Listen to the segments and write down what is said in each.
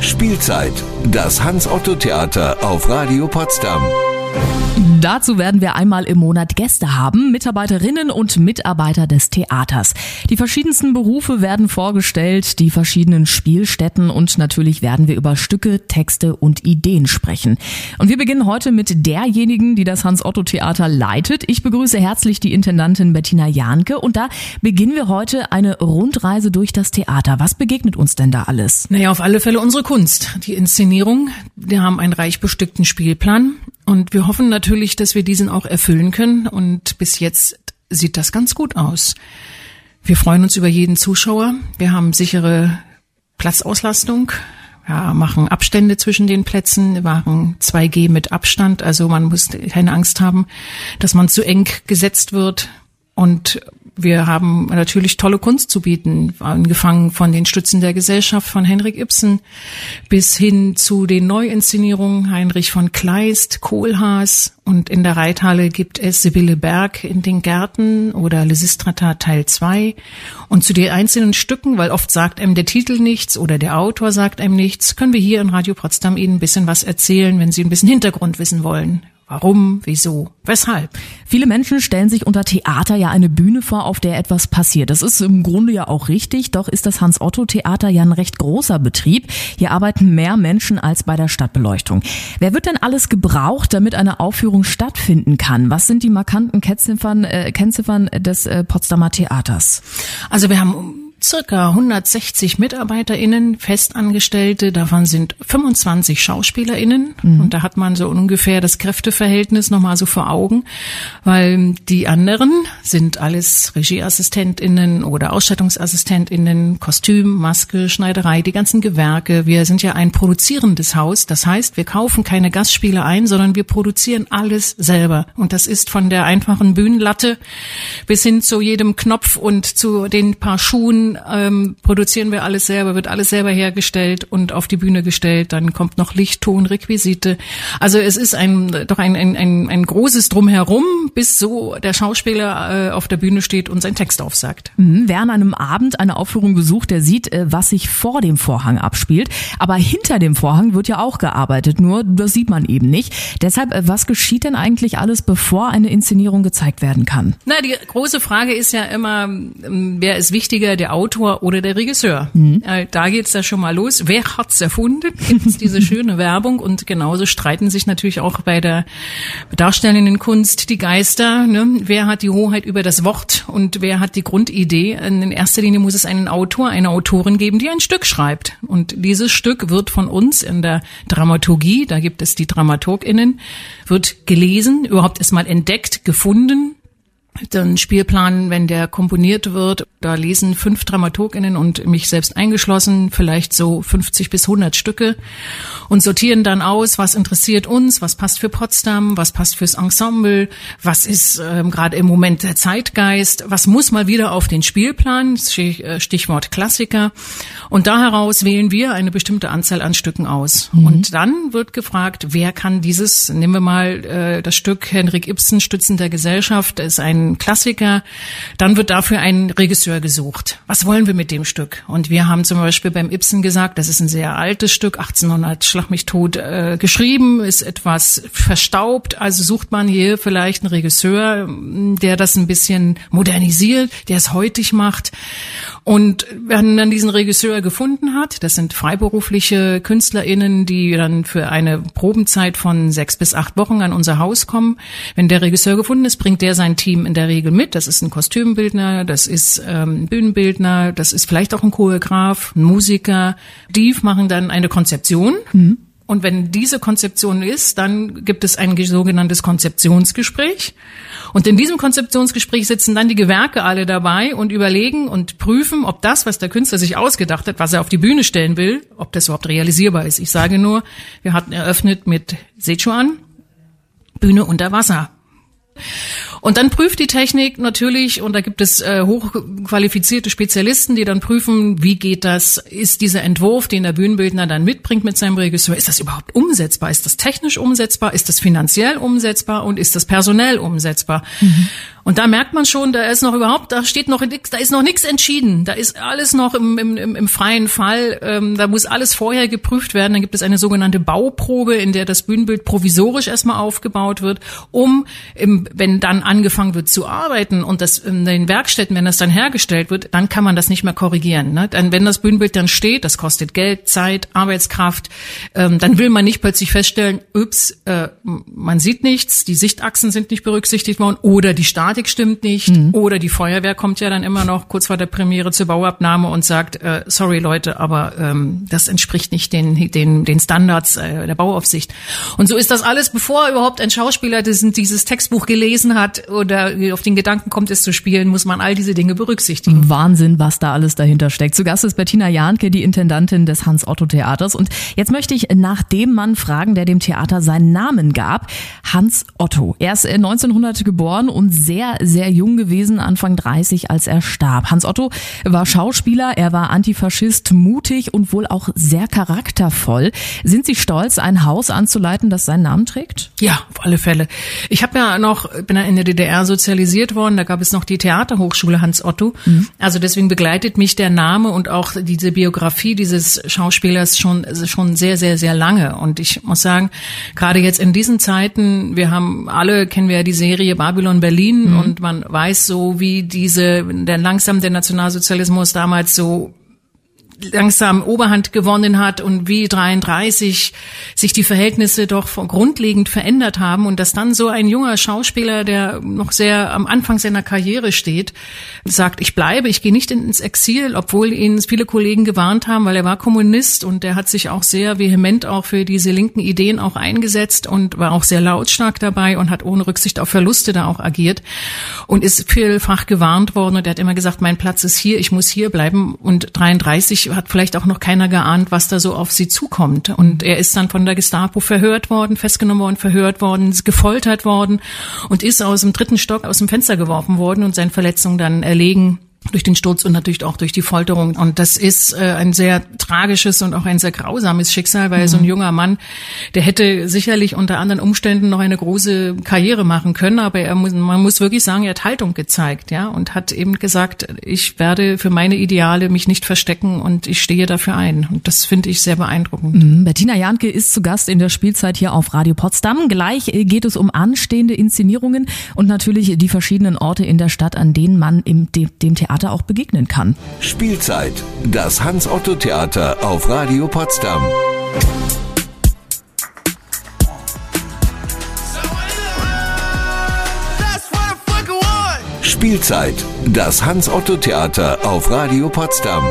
Spielzeit, das Hans-Otto-Theater auf Radio Potsdam. Dazu werden wir einmal im Monat Gäste haben, Mitarbeiterinnen und Mitarbeiter des Theaters. Die verschiedensten Berufe werden vorgestellt, die verschiedenen Spielstätten und natürlich werden wir über Stücke, Texte und Ideen sprechen. Und wir beginnen heute mit derjenigen, die das Hans-Otto-Theater leitet. Ich begrüße herzlich die Intendantin Bettina Jahnke und da beginnen wir heute eine Rundreise durch das Theater. Was begegnet uns denn da alles? Naja, auf alle Fälle unsere Kunst, die Inszenierung. Wir haben einen reich bestückten Spielplan. Und wir hoffen natürlich, dass wir diesen auch erfüllen können. Und bis jetzt sieht das ganz gut aus. Wir freuen uns über jeden Zuschauer. Wir haben sichere Platzauslastung. Ja, machen Abstände zwischen den Plätzen, machen 2G mit Abstand, also man muss keine Angst haben, dass man zu eng gesetzt wird. Und wir haben natürlich tolle Kunst zu bieten, angefangen von den Stützen der Gesellschaft von Henrik Ibsen bis hin zu den Neuinszenierungen Heinrich von Kleist, Kohlhaas und in der Reithalle gibt es Sibylle Berg in den Gärten oder Lysistrata Teil 2 und zu den einzelnen Stücken, weil oft sagt einem der Titel nichts oder der Autor sagt einem nichts, können wir hier in Radio Potsdam Ihnen ein bisschen was erzählen, wenn Sie ein bisschen Hintergrund wissen wollen. Warum, wieso, weshalb? Viele Menschen stellen sich unter Theater ja eine Bühne vor, auf der etwas passiert. Das ist im Grunde ja auch richtig, doch ist das Hans-Otto-Theater ja ein recht großer Betrieb. Hier arbeiten mehr Menschen als bei der Stadtbeleuchtung. Wer wird denn alles gebraucht, damit eine Aufführung stattfinden kann? Was sind die markanten Kennziffern, äh, Kennziffern des äh, Potsdamer Theaters? Also wir haben circa 160 MitarbeiterInnen, Festangestellte, davon sind 25 SchauspielerInnen. Mhm. Und da hat man so ungefähr das Kräfteverhältnis nochmal so vor Augen, weil die anderen sind alles RegieassistentInnen oder AusstattungsassistentInnen, Kostüm, Maske, Schneiderei, die ganzen Gewerke. Wir sind ja ein produzierendes Haus. Das heißt, wir kaufen keine Gastspiele ein, sondern wir produzieren alles selber. Und das ist von der einfachen Bühnenlatte bis hin zu jedem Knopf und zu den paar Schuhen ähm, produzieren wir alles selber, wird alles selber hergestellt und auf die Bühne gestellt. Dann kommt noch Licht, Ton, Requisite. Also es ist ein doch ein, ein, ein, ein großes Drumherum, bis so der Schauspieler äh, auf der Bühne steht und seinen Text aufsagt. Mhm. Wer an einem Abend eine Aufführung besucht, der sieht, äh, was sich vor dem Vorhang abspielt. Aber hinter dem Vorhang wird ja auch gearbeitet, nur das sieht man eben nicht. Deshalb, äh, was geschieht denn eigentlich alles, bevor eine Inszenierung gezeigt werden kann? Na, die große Frage ist ja immer, ähm, wer ist wichtiger, der Autor Autor oder der Regisseur. Mhm. Äh, da geht's ja schon mal los. Wer hat's erfunden? Gibt's diese schöne Werbung und genauso streiten sich natürlich auch bei der darstellenden Kunst die Geister. Ne? Wer hat die Hoheit über das Wort und wer hat die Grundidee? In erster Linie muss es einen Autor, eine Autorin geben, die ein Stück schreibt. Und dieses Stück wird von uns in der Dramaturgie, da gibt es die DramaturgInnen, wird gelesen, überhaupt erstmal entdeckt, gefunden, den Spielplan, wenn der komponiert wird, da lesen fünf Dramaturginnen und mich selbst eingeschlossen, vielleicht so 50 bis 100 Stücke und sortieren dann aus, was interessiert uns, was passt für Potsdam, was passt fürs Ensemble, was ist ähm, gerade im Moment der Zeitgeist, was muss mal wieder auf den Spielplan, äh, Stichwort Klassiker. Und da heraus wählen wir eine bestimmte Anzahl an Stücken aus. Mhm. Und dann wird gefragt, wer kann dieses, nehmen wir mal äh, das Stück Henrik Ibsen, Stützen der Gesellschaft, ist ein Klassiker. Dann wird dafür ein Regisseur gesucht. Was wollen wir mit dem Stück? Und wir haben zum Beispiel beim Ibsen gesagt, das ist ein sehr altes Stück, 1800 Schlag mich tot äh, geschrieben, ist etwas verstaubt. Also sucht man hier vielleicht einen Regisseur, der das ein bisschen modernisiert, der es heutig macht. Und wenn dann diesen Regisseur gefunden hat, das sind freiberufliche KünstlerInnen, die dann für eine Probenzeit von sechs bis acht Wochen an unser Haus kommen. Wenn der Regisseur gefunden ist, bringt der sein Team in der Regel mit. Das ist ein Kostümbildner, das ist ähm, ein Bühnenbildner, das ist vielleicht auch ein Choreograf, ein Musiker. Die machen dann eine Konzeption. Mhm. Und wenn diese Konzeption ist, dann gibt es ein sogenanntes Konzeptionsgespräch. Und in diesem Konzeptionsgespräch sitzen dann die Gewerke alle dabei und überlegen und prüfen, ob das, was der Künstler sich ausgedacht hat, was er auf die Bühne stellen will, ob das überhaupt realisierbar ist. Ich sage nur, wir hatten eröffnet mit Sichuan, Bühne unter Wasser. Und dann prüft die Technik natürlich, und da gibt es äh, hochqualifizierte Spezialisten, die dann prüfen, wie geht das, ist dieser Entwurf, den der Bühnenbildner dann mitbringt mit seinem Regisseur, ist das überhaupt umsetzbar? Ist das technisch umsetzbar? Ist das finanziell umsetzbar? Und ist das personell umsetzbar? Mhm. Und da merkt man schon, da ist noch überhaupt, da steht noch nix, da ist noch nichts entschieden. Da ist alles noch im, im, im, freien Fall. Ähm, da muss alles vorher geprüft werden. Dann gibt es eine sogenannte Bauprobe, in der das Bühnenbild provisorisch erstmal aufgebaut wird, um, im, wenn dann angefangen wird zu arbeiten und das in den Werkstätten, wenn das dann hergestellt wird, dann kann man das nicht mehr korrigieren. Ne? Dann, wenn das Bühnenbild dann steht, das kostet Geld, Zeit, Arbeitskraft, ähm, dann will man nicht plötzlich feststellen, ups, äh, man sieht nichts, die Sichtachsen sind nicht berücksichtigt worden oder die Statik Statik stimmt nicht mhm. oder die Feuerwehr kommt ja dann immer noch kurz vor der Premiere zur Bauabnahme und sagt, äh, sorry Leute, aber ähm, das entspricht nicht den, den, den Standards äh, der Bauaufsicht. Und so ist das alles, bevor überhaupt ein Schauspieler diesen, dieses Textbuch gelesen hat oder auf den Gedanken kommt, es zu spielen, muss man all diese Dinge berücksichtigen. Wahnsinn, was da alles dahinter steckt. Zu Gast ist Bettina Jahnke, die Intendantin des Hans-Otto-Theaters. Und jetzt möchte ich nach dem Mann fragen, der dem Theater seinen Namen gab. Hans Otto. Er ist 1900 geboren und sehr sehr, sehr jung gewesen, Anfang 30, als er starb. Hans Otto war Schauspieler, er war Antifaschist, mutig und wohl auch sehr charaktervoll. Sind Sie stolz, ein Haus anzuleiten, das seinen Namen trägt? Ja, auf alle Fälle. Ich habe ja noch, bin ja in der DDR sozialisiert worden, da gab es noch die Theaterhochschule Hans Otto. Mhm. Also deswegen begleitet mich der Name und auch diese Biografie dieses Schauspielers schon, schon sehr, sehr, sehr lange. Und ich muss sagen, gerade jetzt in diesen Zeiten, wir haben alle, kennen wir ja die Serie Babylon Berlin. Und man weiß so, wie diese, der langsam der Nationalsozialismus damals so langsam Oberhand gewonnen hat und wie 33 sich die Verhältnisse doch grundlegend verändert haben und dass dann so ein junger Schauspieler, der noch sehr am Anfang seiner Karriere steht, sagt, ich bleibe, ich gehe nicht ins Exil, obwohl ihn viele Kollegen gewarnt haben, weil er war Kommunist und der hat sich auch sehr vehement auch für diese linken Ideen auch eingesetzt und war auch sehr lautstark dabei und hat ohne Rücksicht auf Verluste da auch agiert und ist vielfach gewarnt worden und er hat immer gesagt, mein Platz ist hier, ich muss hier bleiben und 33 hat vielleicht auch noch keiner geahnt, was da so auf sie zukommt. Und er ist dann von der Gestapo verhört worden, festgenommen worden, verhört worden, gefoltert worden und ist aus dem dritten Stock aus dem Fenster geworfen worden und seine Verletzungen dann erlegen durch den Sturz und natürlich auch durch die Folterung. Und das ist äh, ein sehr tragisches und auch ein sehr grausames Schicksal, weil mhm. so ein junger Mann, der hätte sicherlich unter anderen Umständen noch eine große Karriere machen können, aber er muss, man muss wirklich sagen, er hat Haltung gezeigt, ja, und hat eben gesagt, ich werde für meine Ideale mich nicht verstecken und ich stehe dafür ein. Und das finde ich sehr beeindruckend. Mhm. Bettina Janke ist zu Gast in der Spielzeit hier auf Radio Potsdam. Gleich äh, geht es um anstehende Inszenierungen und natürlich die verschiedenen Orte in der Stadt, an denen man im dem, dem Theater Theater auch begegnen kann. Spielzeit, das Hans-Otto-Theater auf Radio Potsdam. Spielzeit, das Hans-Otto-Theater auf Radio Potsdam.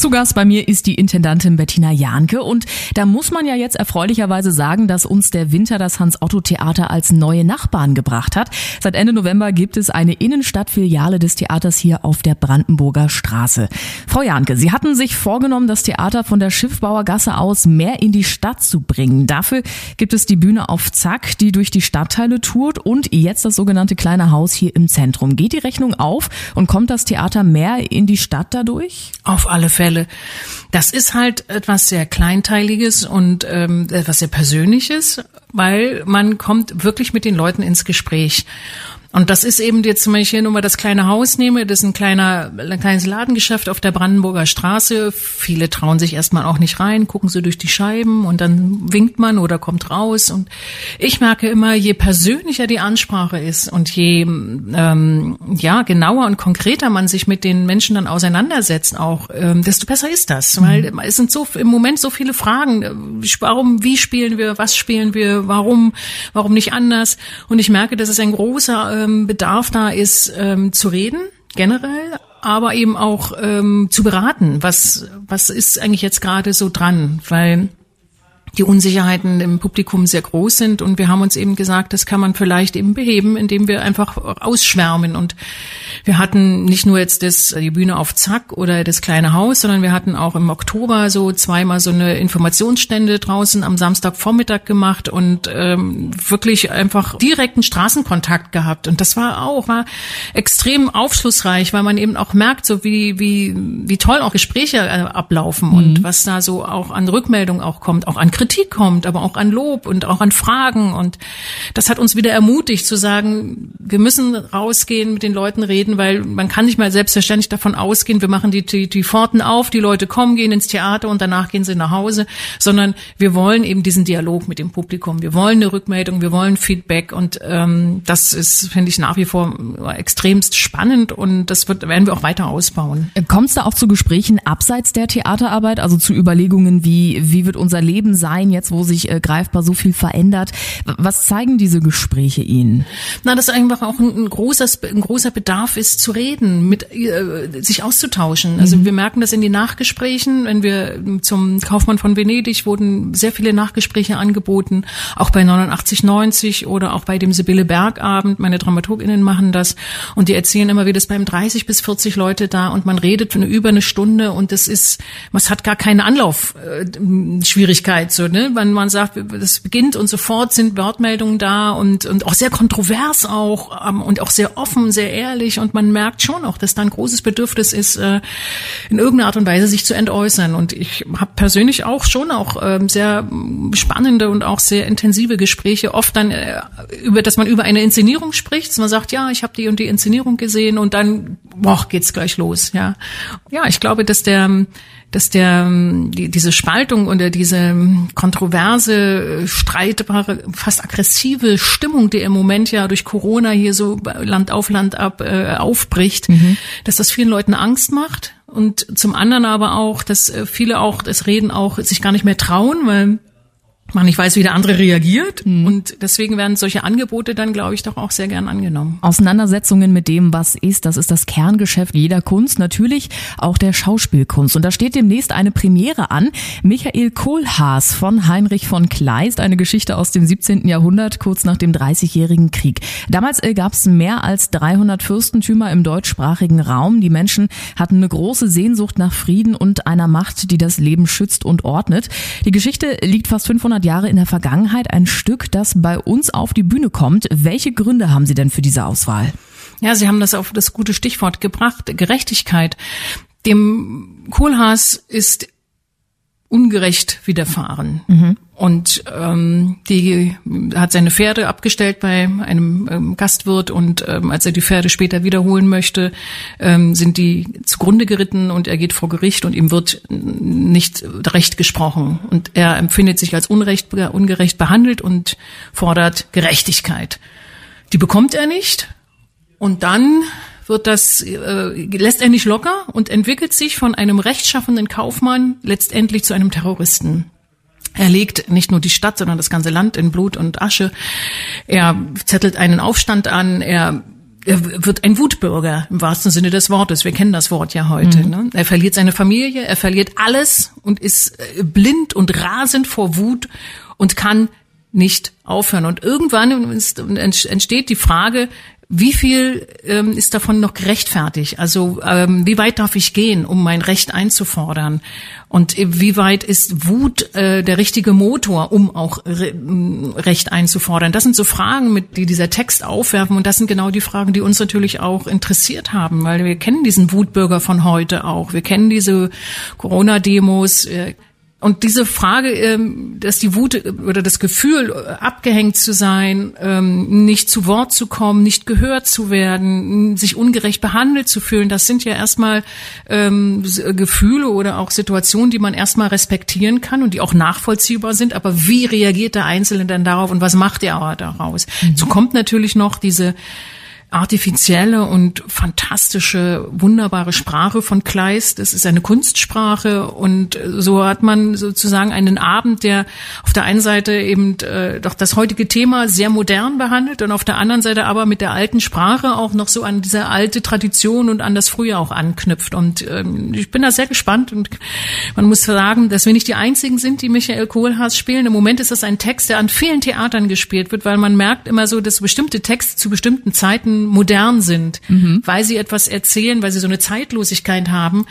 Zu Gast bei mir ist die Intendantin Bettina Jahnke und da muss man ja jetzt erfreulicherweise sagen, dass uns der Winter das Hans-Otto-Theater als neue Nachbarn gebracht hat. Seit Ende November gibt es eine Innenstadtfiliale des Theaters hier auf der Brandenburger Straße. Frau Jahnke, Sie hatten sich vorgenommen, das Theater von der Schiffbauergasse aus mehr in die Stadt zu bringen. Dafür gibt es die Bühne auf Zack, die durch die Stadtteile tourt und jetzt das sogenannte kleine Haus hier im Zentrum. Geht die Rechnung auf und kommt das Theater mehr in die Stadt dadurch? Auf alle Fälle. Fälle. Das ist halt etwas sehr Kleinteiliges und ähm, etwas sehr Persönliches, weil man kommt wirklich mit den Leuten ins Gespräch. Und das ist eben jetzt zum Beispiel nur mal das kleine Haus nehme, das ist ein kleiner, ein kleines Ladengeschäft auf der Brandenburger Straße. Viele trauen sich erstmal auch nicht rein, gucken so durch die Scheiben und dann winkt man oder kommt raus. Und ich merke immer, je persönlicher die Ansprache ist und je ähm, ja genauer und konkreter man sich mit den Menschen dann auseinandersetzt, auch ähm, desto besser ist das, weil mhm. es sind so im Moment so viele Fragen. Warum, wie spielen wir, was spielen wir, warum, warum nicht anders? Und ich merke, das ist ein großer ähm, Bedarf da ist, ähm, zu reden, generell, aber eben auch ähm, zu beraten, was, was ist eigentlich jetzt gerade so dran, weil die Unsicherheiten im Publikum sehr groß sind. Und wir haben uns eben gesagt, das kann man vielleicht eben beheben, indem wir einfach ausschwärmen. Und wir hatten nicht nur jetzt das, die Bühne auf Zack oder das kleine Haus, sondern wir hatten auch im Oktober so zweimal so eine Informationsstände draußen am Samstagvormittag gemacht und ähm, wirklich einfach direkten Straßenkontakt gehabt. Und das war auch war extrem aufschlussreich, weil man eben auch merkt, so wie wie wie toll auch Gespräche äh, ablaufen mhm. und was da so auch an Rückmeldung auch kommt, auch an Kritik kommt, aber auch an Lob und auch an Fragen. Und das hat uns wieder ermutigt zu sagen, wir müssen rausgehen, mit den Leuten reden, weil man kann nicht mal selbstverständlich davon ausgehen, wir machen die, die, die Pforten auf, die Leute kommen, gehen ins Theater und danach gehen sie nach Hause, sondern wir wollen eben diesen Dialog mit dem Publikum. Wir wollen eine Rückmeldung, wir wollen Feedback und ähm, das ist, finde ich, nach wie vor extremst spannend und das wird, werden wir auch weiter ausbauen. Kommt es da auch zu Gesprächen abseits der Theaterarbeit, also zu Überlegungen wie, wie wird unser Leben sein? Sein, jetzt wo sich äh, greifbar so viel verändert. Was zeigen diese Gespräche Ihnen? Na, dass einfach auch ein, ein, großer, ein großer Bedarf ist zu reden, mit äh, sich auszutauschen. Also mhm. wir merken das in den Nachgesprächen, wenn wir zum Kaufmann von Venedig wurden sehr viele Nachgespräche angeboten, auch bei 8990 oder auch bei dem Sibylle Bergabend. Meine Dramaturginnen machen das und die erzählen immer, wie das beim 30 bis 40 Leute da und man redet für eine, über eine Stunde und das ist, man hat gar keine Anlaufschwierigkeit. So, ne? Wenn man sagt, das beginnt und sofort sind Wortmeldungen da und, und auch sehr kontrovers auch ähm, und auch sehr offen, sehr ehrlich und man merkt schon auch, dass da ein großes Bedürfnis ist, äh, in irgendeiner Art und Weise sich zu entäußern. Und ich habe persönlich auch schon auch ähm, sehr spannende und auch sehr intensive Gespräche, oft dann äh, über, dass man über eine Inszenierung spricht, dass man sagt, ja, ich habe die und die Inszenierung gesehen und dann boah, geht's gleich los, ja. Ja, ich glaube, dass der dass der die, diese Spaltung oder diese kontroverse, streitbare, fast aggressive Stimmung, die im Moment ja durch Corona hier so Land auf Land ab äh, aufbricht, mhm. dass das vielen Leuten Angst macht und zum anderen aber auch, dass äh, viele auch das Reden auch sich gar nicht mehr trauen, weil man nicht weiß, wie der andere reagiert. Mhm. Und deswegen werden solche Angebote dann, glaube ich, doch auch sehr gern angenommen. Auseinandersetzungen mit dem, was ist, das ist das Kerngeschäft jeder Kunst, natürlich auch der Schauspielkunst. Und da steht demnächst eine Premiere an. Michael Kohlhaas von Heinrich von Kleist, eine Geschichte aus dem 17. Jahrhundert, kurz nach dem Dreißigjährigen Krieg. Damals äh, gab es mehr als 300 Fürstentümer im deutschsprachigen Raum. Die Menschen hatten eine große Sehnsucht nach Frieden und einer Macht, die das Leben schützt und ordnet. Die Geschichte liegt fast 500 500 Jahre in der Vergangenheit ein Stück, das bei uns auf die Bühne kommt. Welche Gründe haben Sie denn für diese Auswahl? Ja, Sie haben das auf das gute Stichwort gebracht, Gerechtigkeit. Dem Kohlhaas ist ungerecht widerfahren. Mhm. Und ähm, die hat seine Pferde abgestellt bei einem ähm, Gastwirt und ähm, als er die Pferde später wiederholen möchte, ähm, sind die zugrunde geritten und er geht vor Gericht und ihm wird nicht recht gesprochen. Und er empfindet sich als unrecht, ungerecht behandelt und fordert Gerechtigkeit. Die bekommt er nicht. Und dann wird das, äh, lässt er nicht locker und entwickelt sich von einem rechtschaffenden Kaufmann letztendlich zu einem Terroristen. Er legt nicht nur die Stadt, sondern das ganze Land in Blut und Asche. Er zettelt einen Aufstand an. Er er wird ein Wutbürger im wahrsten Sinne des Wortes. Wir kennen das Wort ja heute. Mhm. Ne? Er verliert seine Familie, er verliert alles und ist äh, blind und rasend vor Wut und kann nicht aufhören. Und irgendwann entsteht die Frage, wie viel ähm, ist davon noch gerechtfertigt? Also ähm, wie weit darf ich gehen, um mein Recht einzufordern? Und wie weit ist Wut äh, der richtige Motor, um auch Re Recht einzufordern? Das sind so Fragen, mit die dieser Text aufwerfen. Und das sind genau die Fragen, die uns natürlich auch interessiert haben, weil wir kennen diesen Wutbürger von heute auch. Wir kennen diese Corona-Demos. Äh, und diese Frage, ähm, dass die Wut äh, oder das Gefühl, äh, abgehängt zu sein, ähm, nicht zu Wort zu kommen, nicht gehört zu werden, sich ungerecht behandelt zu fühlen, das sind ja erstmal ähm, Gefühle oder auch Situationen, die man erstmal respektieren kann und die auch nachvollziehbar sind. Aber wie reagiert der Einzelne denn darauf und was macht er aber daraus? Mhm. So kommt natürlich noch diese artifizielle und fantastische, wunderbare Sprache von Kleist. Das ist eine Kunstsprache und so hat man sozusagen einen Abend, der auf der einen Seite eben äh, doch das heutige Thema sehr modern behandelt und auf der anderen Seite aber mit der alten Sprache auch noch so an diese alte Tradition und an das Frühjahr auch anknüpft. Und ähm, ich bin da sehr gespannt und man muss sagen, dass wir nicht die einzigen sind, die Michael Kohlhaas spielen. Im Moment ist das ein Text, der an vielen Theatern gespielt wird, weil man merkt immer so, dass bestimmte Texte zu bestimmten Zeiten modern sind, mhm. weil sie etwas erzählen, weil sie so eine Zeitlosigkeit haben,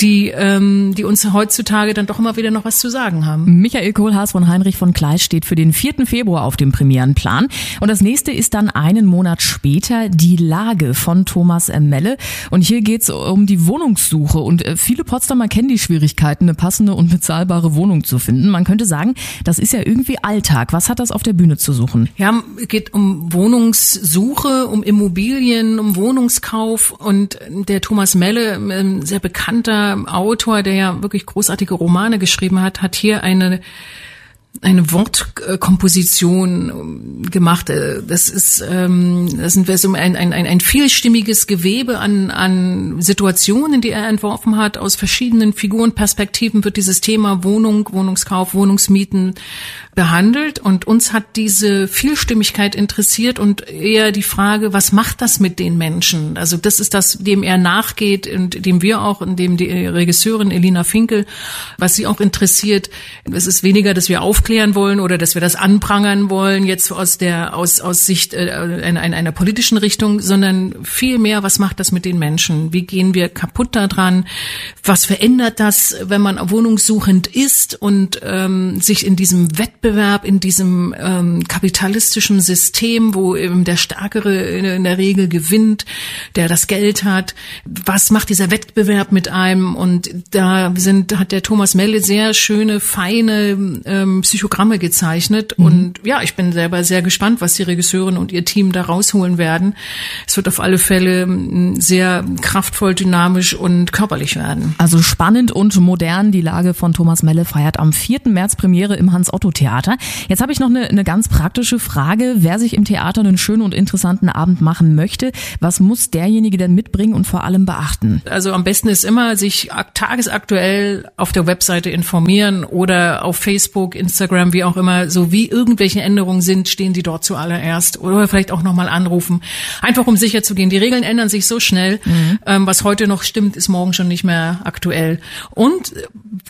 die, ähm, die uns heutzutage dann doch immer wieder noch was zu sagen haben. Michael Kohlhaas von Heinrich von Kleist steht für den 4. Februar auf dem Premierenplan. Und das nächste ist dann einen Monat später die Lage von Thomas. Melle. Und hier geht's um die Wohnungssuche. Und äh, viele Potsdamer kennen die Schwierigkeiten, eine passende und bezahlbare Wohnung zu finden. Man könnte sagen, das ist ja irgendwie Alltag. Was hat das auf der Bühne zu suchen? Ja, es geht um Wohnungssuche, um Immobilien, um Wohnungskauf. Und der Thomas Melle, ein sehr bekannter Autor, der ja wirklich großartige Romane geschrieben hat, hat hier eine eine Wortkomposition gemacht. Das ist, ähm, das sind so ein, ein, ein vielstimmiges Gewebe an, an Situationen, die er entworfen hat. Aus verschiedenen Figurenperspektiven wird dieses Thema Wohnung, Wohnungskauf, Wohnungsmieten behandelt und uns hat diese Vielstimmigkeit interessiert und eher die Frage, was macht das mit den Menschen? Also das ist das, dem er nachgeht und dem wir auch, und dem die Regisseurin Elina Finkel, was sie auch interessiert. Es ist weniger, dass wir aufklären wollen oder dass wir das anprangern wollen, jetzt aus der, aus, aus Sicht äh, einer, einer politischen Richtung, sondern viel mehr, was macht das mit den Menschen? Wie gehen wir kaputt daran? Was verändert das, wenn man wohnungssuchend ist und ähm, sich in diesem Wettbewerb Wettbewerb in diesem ähm, kapitalistischen System, wo eben der Stärkere in der Regel gewinnt, der das Geld hat. Was macht dieser Wettbewerb mit einem? Und da sind, hat der Thomas Melle sehr schöne, feine ähm, Psychogramme gezeichnet. Mhm. Und ja, ich bin selber sehr gespannt, was die Regisseurin und ihr Team da rausholen werden. Es wird auf alle Fälle ähm, sehr kraftvoll, dynamisch und körperlich werden. Also spannend und modern. Die Lage von Thomas Melle feiert am 4. März Premiere im Hans-Otto-Theater. Theater. Jetzt habe ich noch eine, eine ganz praktische Frage. Wer sich im Theater einen schönen und interessanten Abend machen möchte, was muss derjenige denn mitbringen und vor allem beachten? Also am besten ist immer, sich tagesaktuell auf der Webseite informieren oder auf Facebook, Instagram, wie auch immer, so wie irgendwelche Änderungen sind, stehen die dort zuallererst oder vielleicht auch nochmal anrufen. Einfach um sicher zu gehen. Die Regeln ändern sich so schnell. Mhm. Ähm, was heute noch stimmt, ist morgen schon nicht mehr aktuell. Und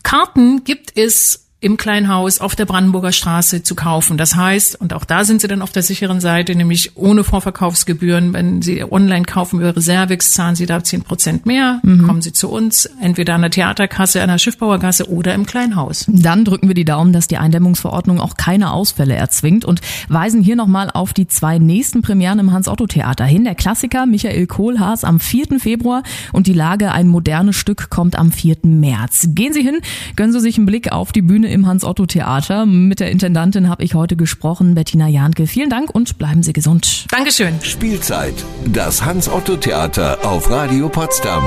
Karten gibt es im Kleinhaus auf der Brandenburger Straße zu kaufen. Das heißt, und auch da sind sie dann auf der sicheren Seite, nämlich ohne Vorverkaufsgebühren. Wenn Sie online kaufen über Reservix, zahlen Sie da zehn Prozent mehr, mhm. kommen Sie zu uns, entweder an der Theaterkasse, an der Schiffbauergasse oder im Kleinhaus. Dann drücken wir die Daumen, dass die Eindämmungsverordnung auch keine Ausfälle erzwingt und weisen hier nochmal auf die zwei nächsten Premieren im Hans-Otto-Theater hin. Der Klassiker Michael Kohlhaas am 4. Februar und die Lage ein modernes Stück kommt am 4. März. Gehen Sie hin, gönnen Sie sich einen Blick auf die Bühne im Hans-Otto-Theater. Mit der Intendantin habe ich heute gesprochen, Bettina Jahnke. Vielen Dank und bleiben Sie gesund. Dankeschön. Spielzeit. Das Hans-Otto-Theater auf Radio Potsdam.